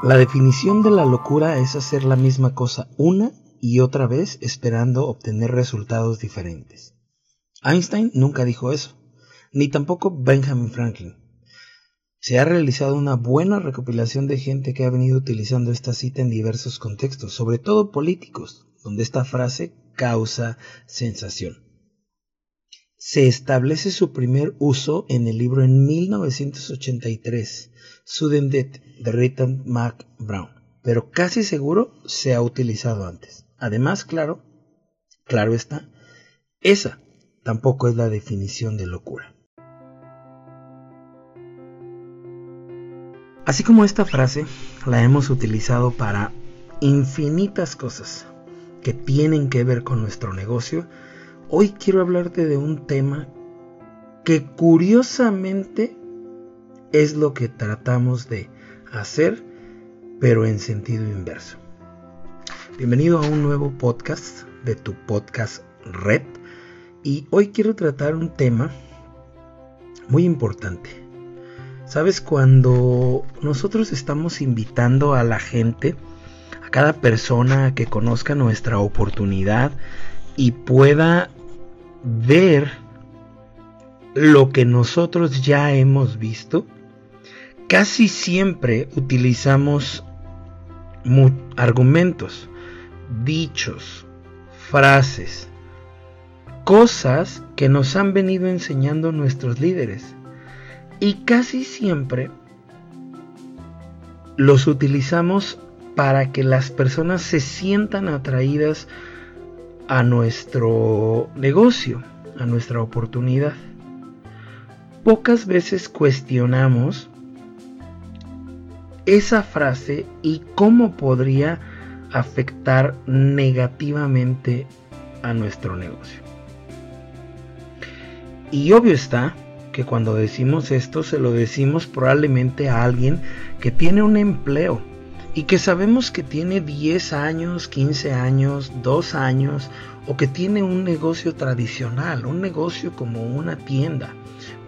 La definición de la locura es hacer la misma cosa una y otra vez esperando obtener resultados diferentes. Einstein nunca dijo eso, ni tampoco Benjamin Franklin. Se ha realizado una buena recopilación de gente que ha venido utilizando esta cita en diversos contextos, sobre todo políticos, donde esta frase causa sensación. Se establece su primer uso en el libro en 1983, Sudden Death, de Rita Mac Brown, pero casi seguro se ha utilizado antes. Además, claro, claro está, esa tampoco es la definición de locura. Así como esta frase la hemos utilizado para infinitas cosas que tienen que ver con nuestro negocio, hoy quiero hablarte de un tema que curiosamente es lo que tratamos de hacer, pero en sentido inverso. Bienvenido a un nuevo podcast de tu podcast Red y hoy quiero tratar un tema muy importante Sabes, cuando nosotros estamos invitando a la gente, a cada persona que conozca nuestra oportunidad y pueda ver lo que nosotros ya hemos visto, casi siempre utilizamos argumentos, dichos, frases, cosas que nos han venido enseñando nuestros líderes. Y casi siempre los utilizamos para que las personas se sientan atraídas a nuestro negocio, a nuestra oportunidad. Pocas veces cuestionamos esa frase y cómo podría afectar negativamente a nuestro negocio. Y obvio está que cuando decimos esto se lo decimos probablemente a alguien que tiene un empleo y que sabemos que tiene 10 años, 15 años, 2 años o que tiene un negocio tradicional, un negocio como una tienda,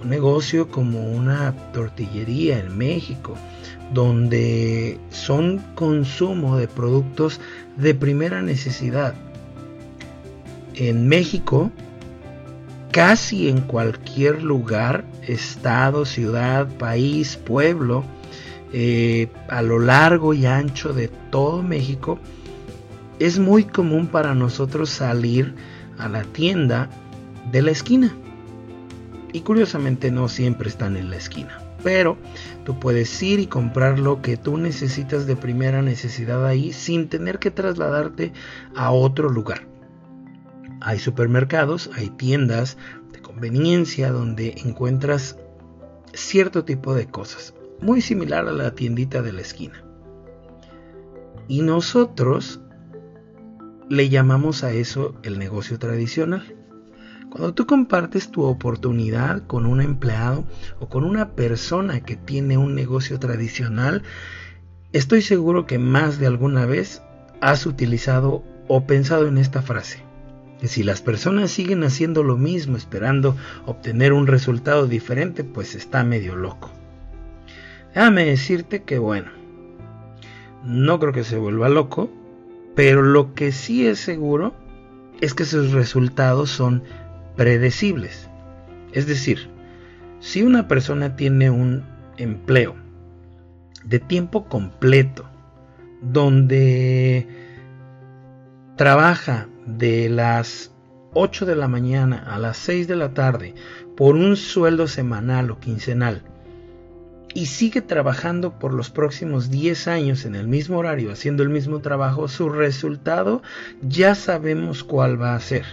un negocio como una tortillería en México, donde son consumo de productos de primera necesidad. En México casi en cualquier lugar, estado, ciudad, país, pueblo, eh, a lo largo y ancho de todo México, es muy común para nosotros salir a la tienda de la esquina. Y curiosamente no siempre están en la esquina. Pero tú puedes ir y comprar lo que tú necesitas de primera necesidad ahí sin tener que trasladarte a otro lugar. Hay supermercados, hay tiendas de conveniencia donde encuentras cierto tipo de cosas, muy similar a la tiendita de la esquina. Y nosotros le llamamos a eso el negocio tradicional. Cuando tú compartes tu oportunidad con un empleado o con una persona que tiene un negocio tradicional, estoy seguro que más de alguna vez has utilizado o pensado en esta frase si las personas siguen haciendo lo mismo esperando obtener un resultado diferente, pues está medio loco. Déjame decirte que bueno, no creo que se vuelva loco, pero lo que sí es seguro es que sus resultados son predecibles. Es decir, si una persona tiene un empleo de tiempo completo, donde trabaja de las 8 de la mañana a las 6 de la tarde por un sueldo semanal o quincenal y sigue trabajando por los próximos 10 años en el mismo horario haciendo el mismo trabajo, su resultado ya sabemos cuál va a ser.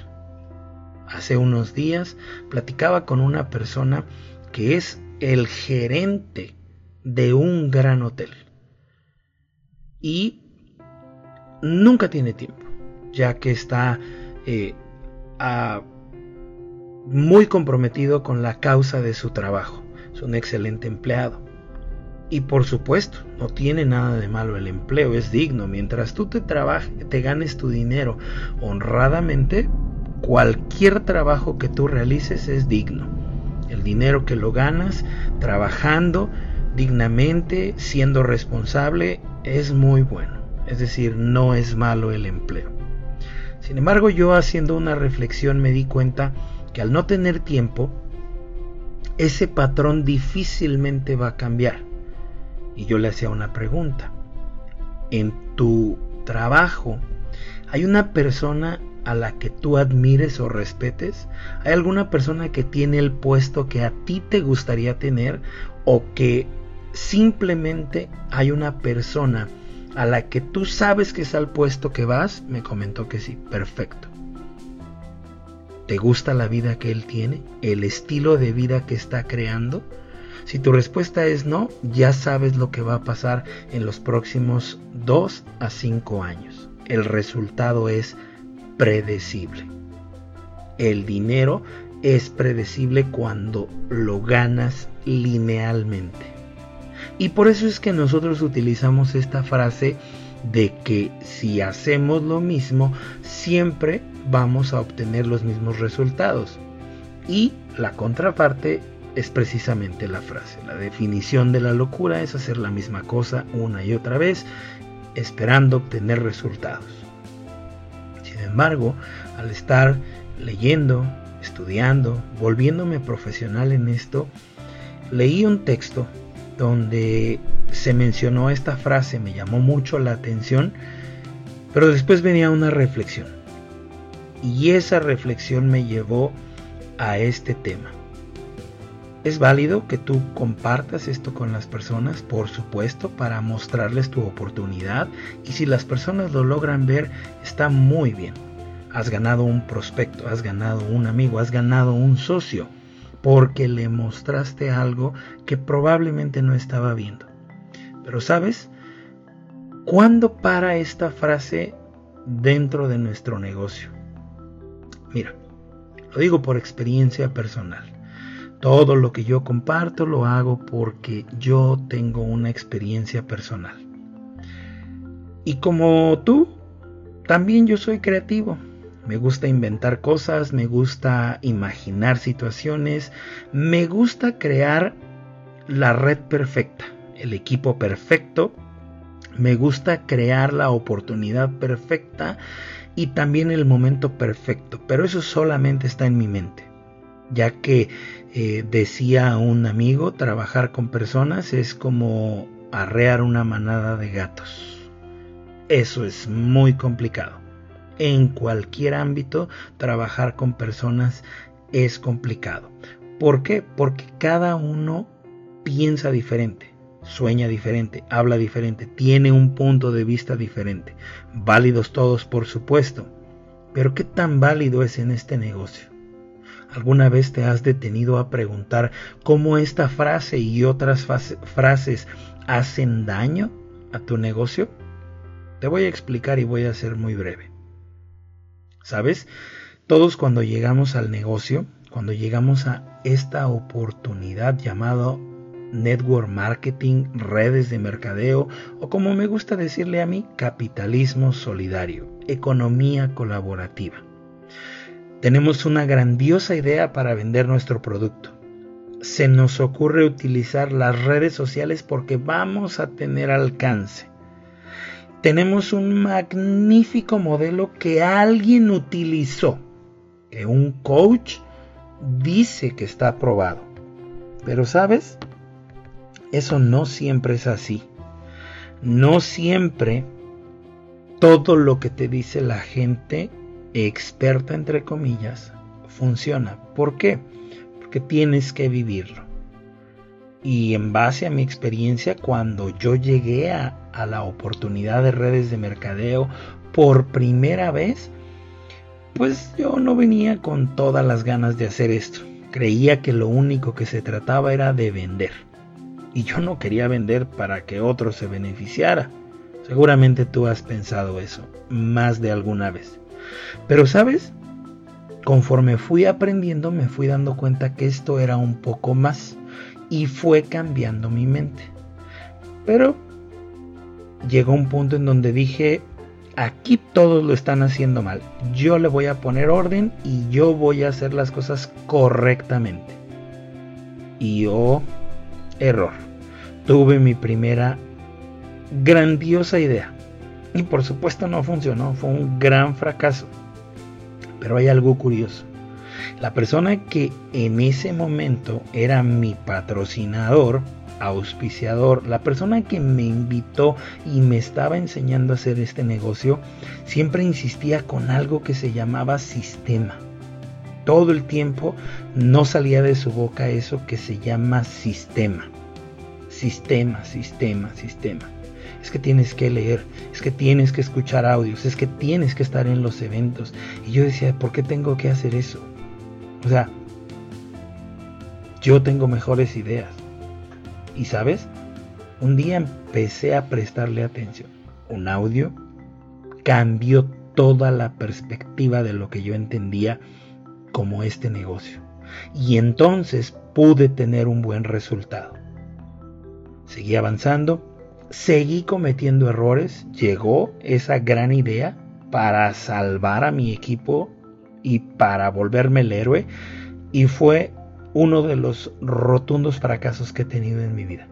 Hace unos días platicaba con una persona que es el gerente de un gran hotel y nunca tiene tiempo ya que está eh, muy comprometido con la causa de su trabajo. Es un excelente empleado. Y por supuesto, no tiene nada de malo el empleo, es digno. Mientras tú te trabajes, te ganes tu dinero honradamente, cualquier trabajo que tú realices es digno. El dinero que lo ganas trabajando dignamente, siendo responsable, es muy bueno, es decir, no es malo el empleo. Sin embargo, yo haciendo una reflexión me di cuenta que al no tener tiempo, ese patrón difícilmente va a cambiar. Y yo le hacía una pregunta. En tu trabajo, ¿hay una persona a la que tú admires o respetes? ¿Hay alguna persona que tiene el puesto que a ti te gustaría tener o que simplemente hay una persona a la que tú sabes que es al puesto que vas? Me comentó que sí, perfecto. ¿Te gusta la vida que él tiene? ¿El estilo de vida que está creando? Si tu respuesta es no, ya sabes lo que va a pasar en los próximos 2 a 5 años. El resultado es predecible. El dinero es predecible cuando lo ganas linealmente. Y por eso es que nosotros utilizamos esta frase de que si hacemos lo mismo, siempre vamos a obtener los mismos resultados. Y la contraparte es precisamente la frase. La definición de la locura es hacer la misma cosa una y otra vez, esperando obtener resultados. Sin embargo, al estar leyendo, estudiando, volviéndome profesional en esto, leí un texto donde se mencionó esta frase, me llamó mucho la atención, pero después venía una reflexión. Y esa reflexión me llevó a este tema. Es válido que tú compartas esto con las personas, por supuesto, para mostrarles tu oportunidad y si las personas lo logran ver, está muy bien. Has ganado un prospecto, has ganado un amigo, has ganado un socio, porque le mostraste algo que probablemente no estaba viendo. Pero sabes, ¿cuándo para esta frase dentro de nuestro negocio? Mira, lo digo por experiencia personal. Todo lo que yo comparto lo hago porque yo tengo una experiencia personal. Y como tú, también yo soy creativo. Me gusta inventar cosas, me gusta imaginar situaciones, me gusta crear la red perfecta el equipo perfecto, me gusta crear la oportunidad perfecta y también el momento perfecto, pero eso solamente está en mi mente, ya que eh, decía un amigo, trabajar con personas es como arrear una manada de gatos. Eso es muy complicado. En cualquier ámbito, trabajar con personas es complicado. ¿Por qué? Porque cada uno piensa diferente sueña diferente, habla diferente, tiene un punto de vista diferente. Válidos todos, por supuesto. Pero ¿qué tan válido es en este negocio? ¿Alguna vez te has detenido a preguntar cómo esta frase y otras frases hacen daño a tu negocio? Te voy a explicar y voy a ser muy breve. ¿Sabes? Todos cuando llegamos al negocio, cuando llegamos a esta oportunidad llamado network marketing, redes de mercadeo o como me gusta decirle a mí, capitalismo solidario, economía colaborativa. Tenemos una grandiosa idea para vender nuestro producto. Se nos ocurre utilizar las redes sociales porque vamos a tener alcance. Tenemos un magnífico modelo que alguien utilizó, que un coach dice que está aprobado. Pero sabes, eso no siempre es así. No siempre todo lo que te dice la gente experta, entre comillas, funciona. ¿Por qué? Porque tienes que vivirlo. Y en base a mi experiencia, cuando yo llegué a, a la oportunidad de redes de mercadeo por primera vez, pues yo no venía con todas las ganas de hacer esto. Creía que lo único que se trataba era de vender y yo no quería vender para que otro se beneficiara. Seguramente tú has pensado eso más de alguna vez. Pero sabes, conforme fui aprendiendo me fui dando cuenta que esto era un poco más y fue cambiando mi mente. Pero llegó un punto en donde dije, aquí todos lo están haciendo mal. Yo le voy a poner orden y yo voy a hacer las cosas correctamente. Y oh, error tuve mi primera grandiosa idea. Y por supuesto no funcionó, fue un gran fracaso. Pero hay algo curioso. La persona que en ese momento era mi patrocinador, auspiciador, la persona que me invitó y me estaba enseñando a hacer este negocio, siempre insistía con algo que se llamaba sistema. Todo el tiempo no salía de su boca eso que se llama sistema. Sistema, sistema, sistema. Es que tienes que leer, es que tienes que escuchar audios, es que tienes que estar en los eventos. Y yo decía, ¿por qué tengo que hacer eso? O sea, yo tengo mejores ideas. Y sabes, un día empecé a prestarle atención. Un audio cambió toda la perspectiva de lo que yo entendía como este negocio. Y entonces pude tener un buen resultado. Seguí avanzando, seguí cometiendo errores, llegó esa gran idea para salvar a mi equipo y para volverme el héroe y fue uno de los rotundos fracasos que he tenido en mi vida.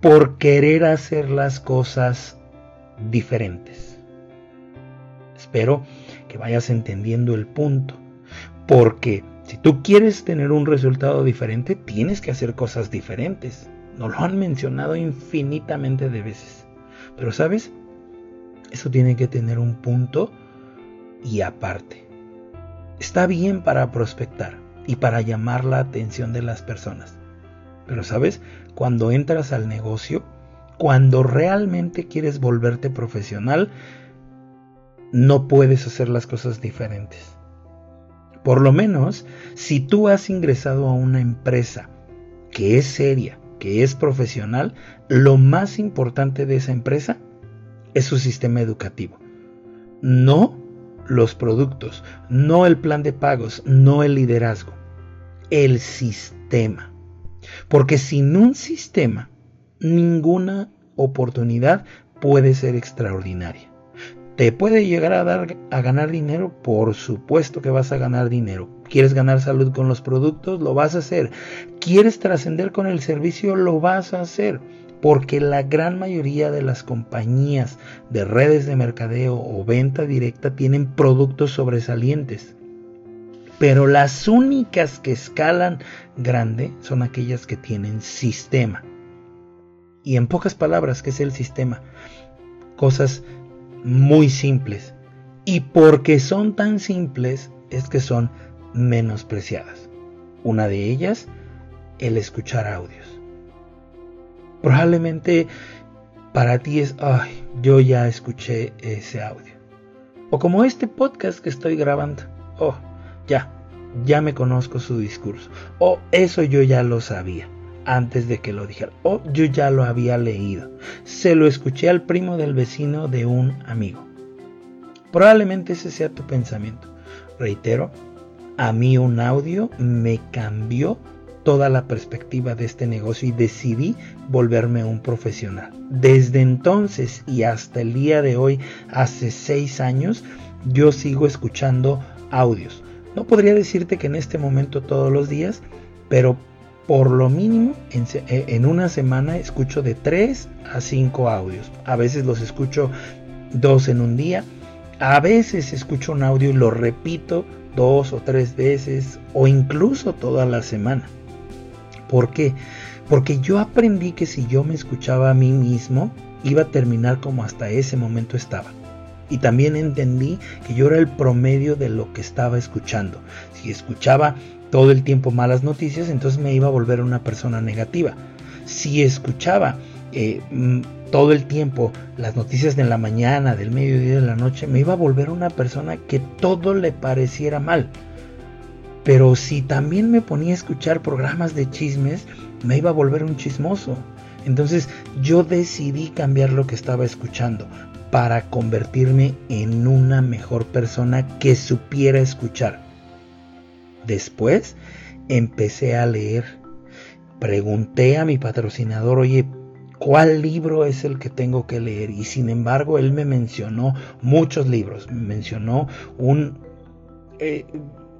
Por querer hacer las cosas diferentes. Espero que vayas entendiendo el punto. Porque si tú quieres tener un resultado diferente, tienes que hacer cosas diferentes. Nos lo han mencionado infinitamente de veces. Pero sabes, eso tiene que tener un punto y aparte. Está bien para prospectar y para llamar la atención de las personas. Pero sabes, cuando entras al negocio, cuando realmente quieres volverte profesional, no puedes hacer las cosas diferentes. Por lo menos, si tú has ingresado a una empresa que es seria, que es profesional, lo más importante de esa empresa es su sistema educativo. No los productos, no el plan de pagos, no el liderazgo el sistema. Porque sin un sistema, ninguna oportunidad puede ser extraordinaria. ¿Te puede llegar a dar a ganar dinero? Por supuesto que vas a ganar dinero. ¿Quieres ganar salud con los productos? Lo vas a hacer. ¿Quieres trascender con el servicio? Lo vas a hacer. Porque la gran mayoría de las compañías de redes de mercadeo o venta directa tienen productos sobresalientes. Pero las únicas que escalan grande son aquellas que tienen sistema. Y en pocas palabras, ¿qué es el sistema? Cosas muy simples. Y porque son tan simples es que son menospreciadas. Una de ellas, el escuchar audios. Probablemente para ti es, ay, yo ya escuché ese audio. O como este podcast que estoy grabando. Oh, ya, ya me conozco su discurso. O eso yo ya lo sabía antes de que lo dijera. O yo ya lo había leído. Se lo escuché al primo del vecino de un amigo. Probablemente ese sea tu pensamiento. Reitero, a mí un audio me cambió toda la perspectiva de este negocio y decidí volverme un profesional. Desde entonces y hasta el día de hoy, hace seis años, yo sigo escuchando audios. No podría decirte que en este momento todos los días, pero por lo mínimo eh, en, una semana escucho de 3 a 5 audios. A veces los escucho dos en un día. A veces escucho un audio y lo repito dos o tres veces o incluso toda la semana. ¿Por qué? Porque yo aprendí que si yo me escuchaba a mí mismo, iba a terminar como hasta ese momento estaba. Y también entendí que yo era el promedio de lo que estaba escuchando. Si escuchaba todo el tiempo malas noticias, entonces me iba a volver una persona negativa. Si escuchaba eh, mm, todo el tiempo las noticias de la mañana, del mediodía, de la noche, me iba a volver una persona que todo le pareciera mal. Pero si también me ponía a escuchar programas de chismes, me iba a volver un chismoso. Entonces yo decidí cambiar lo que estaba escuchando para convertirme en una mejor persona que supiera escuchar. Después empecé a leer. Pregunté a mi patrocinador, oye, ¿cuál libro es el que tengo que leer? Y sin embargo, él me mencionó muchos libros. Me mencionó un, eh,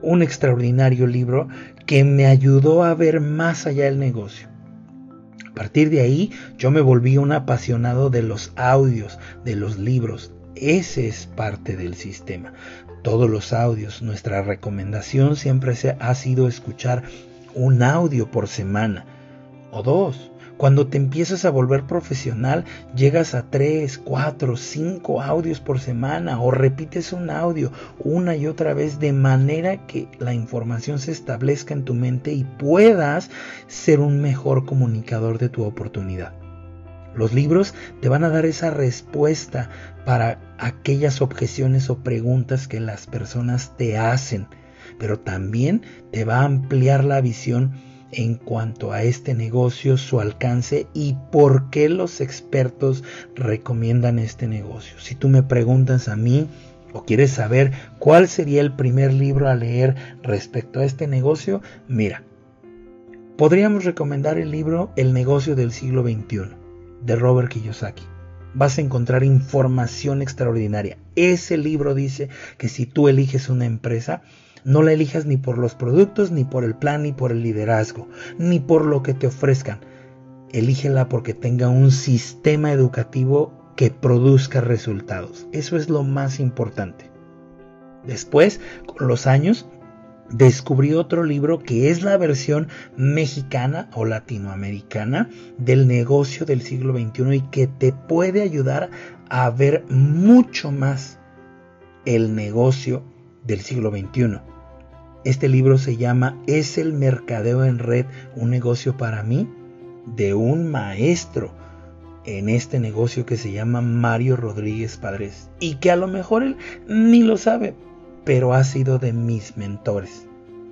un extraordinario libro que me ayudó a ver más allá del negocio. partir de ahí yo me volví un apasionado de los audios, de los libros. Ese es parte del sistema. Todos los audios, nuestra recomendación siempre ha sido escuchar un audio por semana o dos. Cuando te empiezas a volver profesional, llegas a 3, 4, 5 audios por semana o repites un audio una y otra vez de manera que la información se establezca en tu mente y puedas ser un mejor comunicador de tu oportunidad. Los libros te van a dar esa respuesta para aquellas objeciones o preguntas que las personas te hacen, pero también te va a ampliar la visión en cuanto a este negocio, su alcance y por qué los expertos recomiendan este negocio. Si tú me preguntas a mí o quieres saber cuál sería el primer libro a leer respecto a este negocio, mira, podríamos recomendar el libro El negocio del siglo XXI de Robert Kiyosaki. Vas a encontrar información extraordinaria. Ese libro dice que si tú eliges una empresa, no la elijas ni por los productos, ni por el plan, ni por el liderazgo, ni por lo que te ofrezcan. Elígela porque tenga un sistema educativo que produzca resultados. Eso es lo más importante. Después, con los años, descubrí otro libro que es la versión mexicana o latinoamericana del negocio del siglo XXI y que te puede ayudar a ver mucho más el negocio del siglo XXI. Este libro se llama ¿Es el mercadeo en red un negocio para mí? de un maestro en este negocio que se llama Mario Rodríguez Padres y que a lo mejor él ni lo sabe, pero ha sido de mis mentores.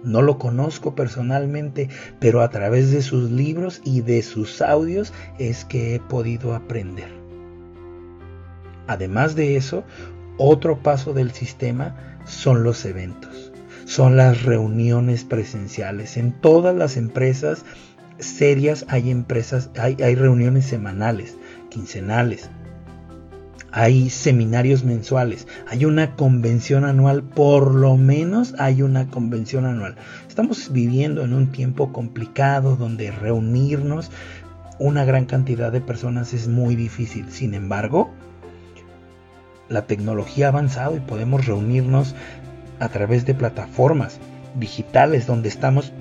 No lo conozco personalmente, pero a través de sus libros y de sus audios es que he podido aprender. Además de eso, otro paso del sistema son los eventos, son las reuniones presenciales. En todas las empresas serias hay empresas, hay, hay reuniones semanales, quincenales, hay seminarios mensuales, hay una convención anual, por lo menos hay una convención anual. Estamos viviendo en un tiempo complicado donde reunirnos una gran cantidad de personas es muy difícil. Sin embargo, la tecnología ha avanzado y podemos reunirnos a través de plataformas digitales donde estamos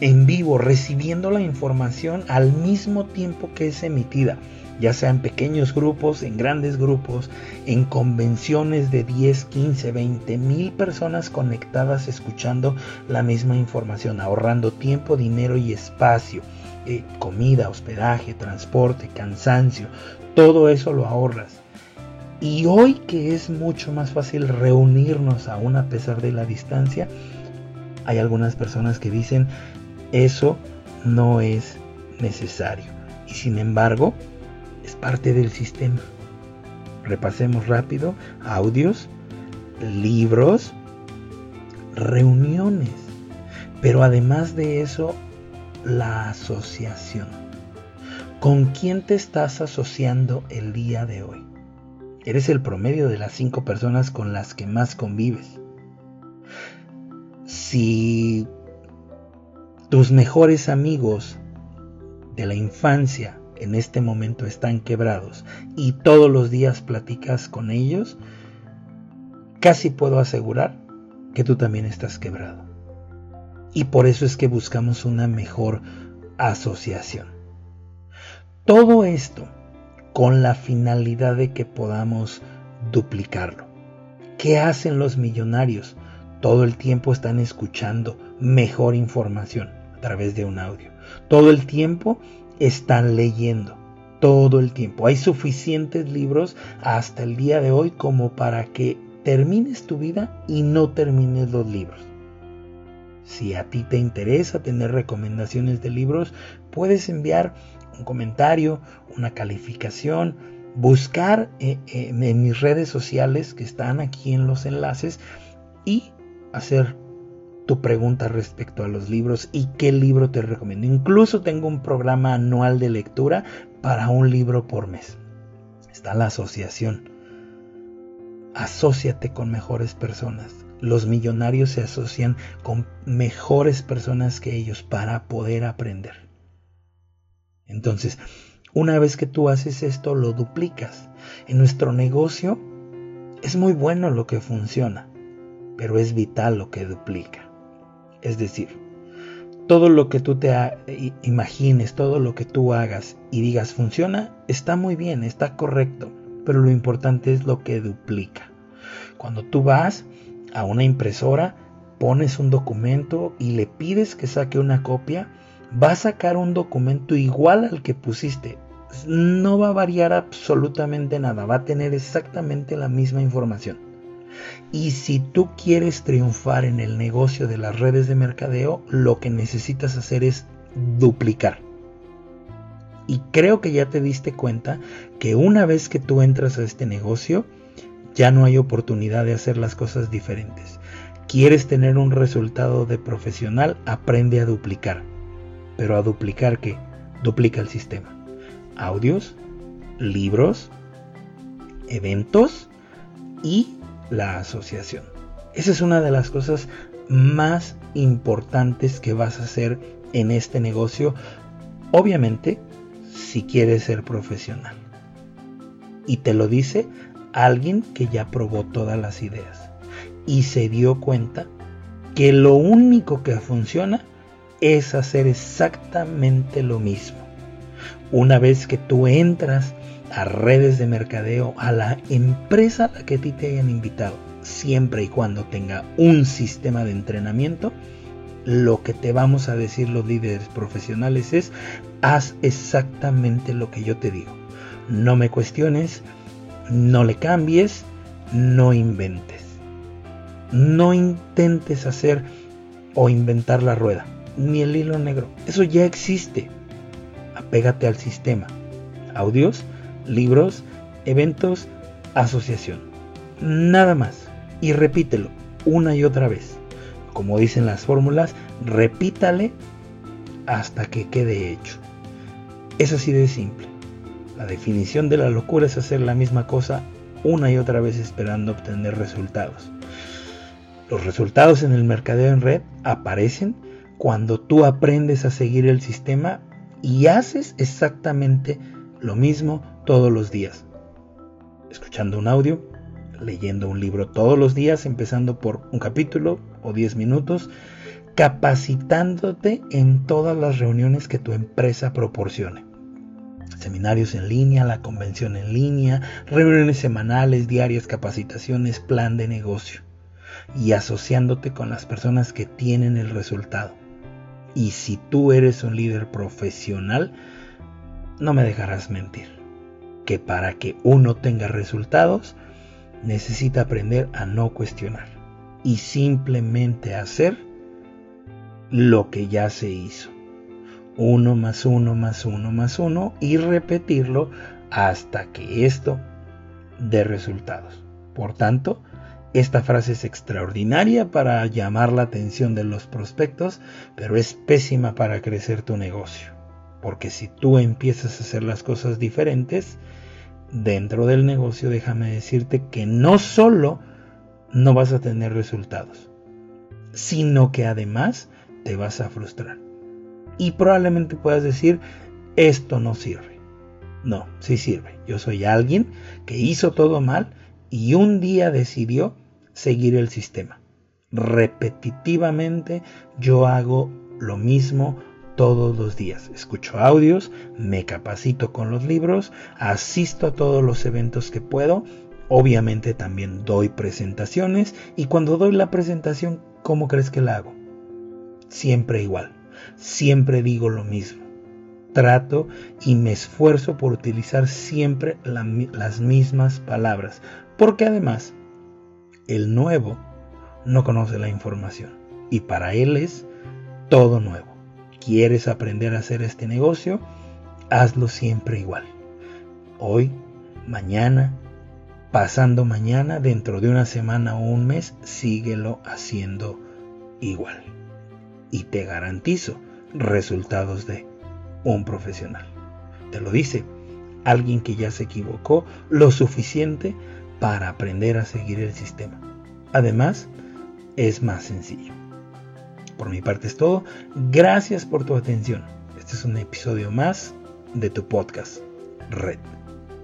en vivo recibiendo la información al mismo tiempo que es emitida, ya sea en pequeños grupos, en grandes grupos, en convenciones de 10, 15, 20 mil personas conectadas escuchando la misma información, ahorrando tiempo, dinero y espacio, eh, comida, hospedaje, transporte, cansancio, todo eso lo ahorras. Y hoy que es mucho más fácil reunirnos aún a pesar de la distancia, hay algunas personas que dicen eso no es necesario. Y sin embargo, es parte del sistema. Repasemos rápido audios, libros, reuniones. Pero además de eso, la asociación. ¿Con quién te estás asociando el día de hoy? Eres el promedio de las cinco personas con las que más convives. Si tus mejores amigos de la infancia en este momento están quebrados y todos los días platicas con ellos, casi puedo asegurar que tú también estás quebrado. Y por eso es que buscamos una mejor asociación. Todo esto con la finalidad de que podamos duplicarlo. ¿Qué hacen los millonarios? Todo el tiempo están escuchando mejor información través de un audio. Todo el tiempo están leyendo. Todo el tiempo. Hay suficientes libros hasta el día de hoy como para que termines tu vida y no termines los libros. Si a ti te interesa tener recomendaciones de libros, puedes enviar un comentario, una calificación, buscar eh, eh, en mis redes sociales que están aquí en los enlaces y hacer tu pregunta respecto a los libros y qué libro te recomiendo. Incluso tengo un programa anual de lectura para un libro por mes. Está la asociación. Asociate con mejores personas. Los millonarios se asocian con mejores personas que ellos para poder aprender. Entonces, una vez que tú haces esto, lo duplicas. En nuestro negocio es muy bueno lo que funciona, pero es vital lo que duplica. Es decir, todo lo que tú te imagines, todo lo que tú hagas y digas funciona, está muy bien, está correcto, pero lo importante es lo que duplica. Cuando tú vas a una impresora, pones un documento y le pides que saque una copia, va a sacar un documento igual al que pusiste. No va a variar absolutamente nada, va a tener exactamente la misma información. Y si tú quieres triunfar en el negocio de las redes de mercadeo, lo que necesitas hacer es duplicar. Y creo que ya te diste cuenta que una vez que tú entras a este negocio, ya no hay oportunidad de hacer las cosas diferentes. ¿Quieres tener un resultado de profesional? Aprende a duplicar. Pero a duplicar qué? Duplica el sistema. Audios, libros, eventos y la asociación. Esa es una de las cosas más importantes que vas a hacer en este negocio. Obviamente, si quieres ser profesional. Y te lo dice alguien que ya probó todas las ideas y se dio cuenta que lo único que funciona es hacer exactamente lo mismo. Una vez que tú entras a redes de mercadeo, a la empresa a la que a ti te hayan invitado, siempre y cuando tenga un sistema de entrenamiento, lo que te vamos a decir los líderes profesionales es, haz exactamente lo que yo te digo. No me cuestiones, no le cambies, no inventes. No intentes hacer o inventar la rueda, ni el hilo negro. Eso ya existe. Apégate al sistema. Audios, libros, eventos, asociación. Nada más. Y repítelo una y otra vez. Como dicen las fórmulas, repítale hasta que quede hecho. Es así de simple. La definición de la locura es hacer la misma cosa una y otra vez esperando obtener resultados. Los resultados en el mercadeo en red aparecen cuando tú aprendes a seguir el sistema y haces exactamente lo mismo todos los días. Escuchando un audio, leyendo un libro todos los días, empezando por un capítulo o 10 minutos, capacitándote en todas las reuniones que tu empresa proporcione. Seminarios en línea, la convención en línea, reuniones semanales, diarias, capacitaciones, plan de negocio y asociándote con las personas que tienen el resultado. Y si tú eres un líder profesional, no me dejarás mentir, que para que uno tenga resultados, necesita aprender a no cuestionar y simplemente hacer lo que ya se hizo. Uno más uno más uno más uno y repetirlo hasta que esto dé resultados. Por tanto, esta frase es extraordinaria para llamar la atención de los prospectos, pero es pésima para crecer tu negocio. Porque si tú empiezas a hacer las cosas diferentes, dentro del negocio déjame decirte que no solo no vas a tener resultados, sino que además te vas a frustrar. Y probablemente puedas decir, esto no sirve. No, sí sirve. Yo soy alguien que hizo todo mal y un día decidió seguir el sistema. Repetitivamente yo hago lo mismo todos los días. Escucho audios, me capacito con los libros, asisto a todos los eventos que puedo. Obviamente también doy presentaciones y cuando doy la presentación, ¿cómo crees que la hago? Siempre igual. Siempre digo lo mismo. Trato y me esfuerzo por utilizar siempre las mismas palabras, porque además el nuevo no conoce la información y para él es todo nuevo. ¿Quieres aprender a hacer este negocio? Hazlo siempre igual. Hoy, mañana, pasando mañana, dentro de una semana o un mes, síguelo haciendo igual. Y te garantizo resultados de un profesional. Te lo dice alguien que ya se equivocó lo suficiente para aprender a seguir el sistema. Además, es más sencillo. Por mi parte es todo. Gracias por tu atención. Este es un episodio más de tu podcast, Red.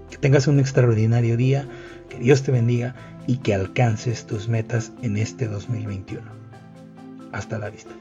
Que tengas un extraordinario día, que Dios te bendiga y que alcances tus metas en este 2021. Hasta la vista.